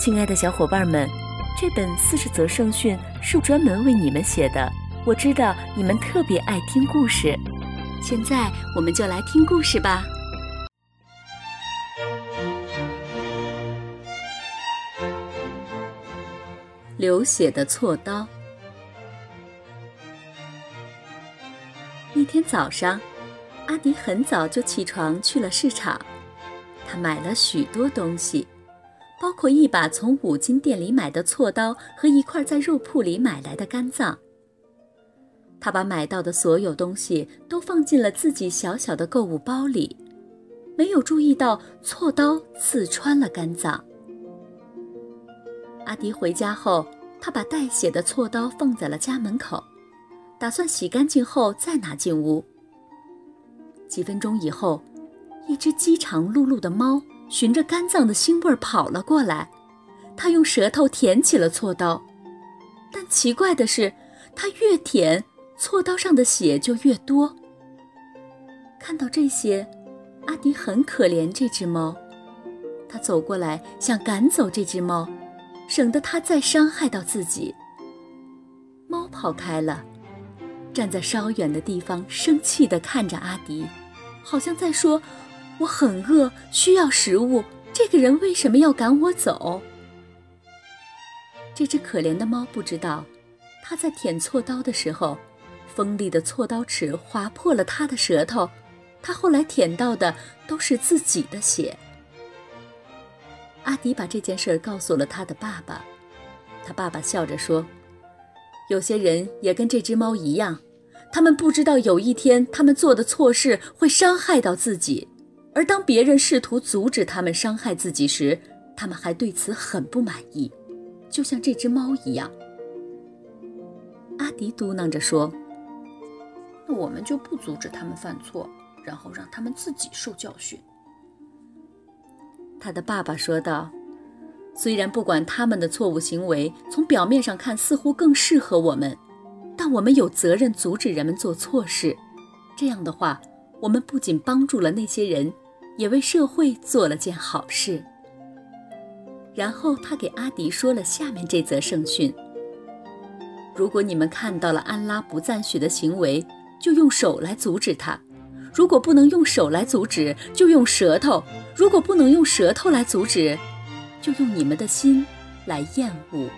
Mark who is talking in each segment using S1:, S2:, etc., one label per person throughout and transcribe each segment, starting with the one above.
S1: 亲爱的小伙伴们，这本四十则圣训是专门为你们写的。我知道你们特别爱听故事，现在我们就来听故事吧。流血的锉刀。一天早上，阿迪很早就起床去了市场，他买了许多东西。包括一把从五金店里买的锉刀和一块在肉铺里买来的肝脏。他把买到的所有东西都放进了自己小小的购物包里，没有注意到锉刀刺穿了肝脏。阿迪回家后，他把带血的锉刀放在了家门口，打算洗干净后再拿进屋。几分钟以后，一只饥肠辘辘的猫。循着肝脏的腥味儿跑了过来，他用舌头舔起了锉刀，但奇怪的是，他越舔，锉刀上的血就越多。看到这些，阿迪很可怜这只猫，他走过来想赶走这只猫，省得它再伤害到自己。猫跑开了，站在稍远的地方，生气地看着阿迪，好像在说。我很饿，需要食物。这个人为什么要赶我走？这只可怜的猫不知道，它在舔锉刀的时候，锋利的锉刀齿划破了它的舌头。它后来舔到的都是自己的血。阿迪把这件事告诉了他的爸爸，他爸爸笑着说：“有些人也跟这只猫一样，他们不知道有一天他们做的错事会伤害到自己。”而当别人试图阻止他们伤害自己时，他们还对此很不满意，就像这只猫一样。阿迪嘟囔着说：“那我们就不阻止他们犯错，然后让他们自己受教训。”他的爸爸说道：“虽然不管他们的错误行为从表面上看似乎更适合我们，但我们有责任阻止人们做错事。这样的话，我们不仅帮助了那些人。”也为社会做了件好事。然后他给阿迪说了下面这则圣训：如果你们看到了安拉不赞许的行为，就用手来阻止他；如果不能用手来阻止，就用舌头；如果不能用舌头来阻止，就用你们的心来厌恶。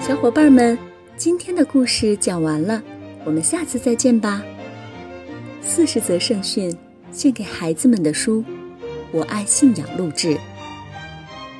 S1: 小伙伴们，今天的故事讲完了，我们下次再见吧。四十则圣训，献给孩子们的书，我爱信仰录制。